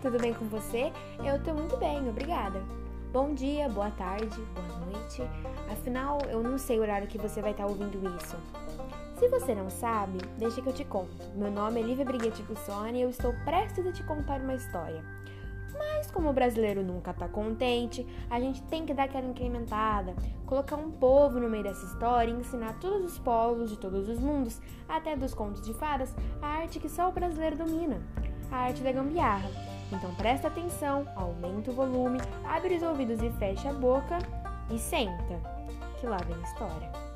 tudo bem com você? Eu tô muito bem, obrigada. Bom dia, boa tarde, boa noite. Afinal, eu não sei o horário que você vai estar ouvindo isso. Se você não sabe, deixa que eu te conto. Meu nome é Lívia Briguete Gussoni e eu estou prestes a te contar uma história. Mas como o brasileiro nunca tá contente, a gente tem que dar aquela incrementada, colocar um povo no meio dessa história e ensinar todos os povos de todos os mundos, até dos contos de fadas, a arte que só o brasileiro domina, a arte da gambiarra. Então presta atenção, aumenta o volume, abre os ouvidos e fecha a boca e senta, que lá vem a história.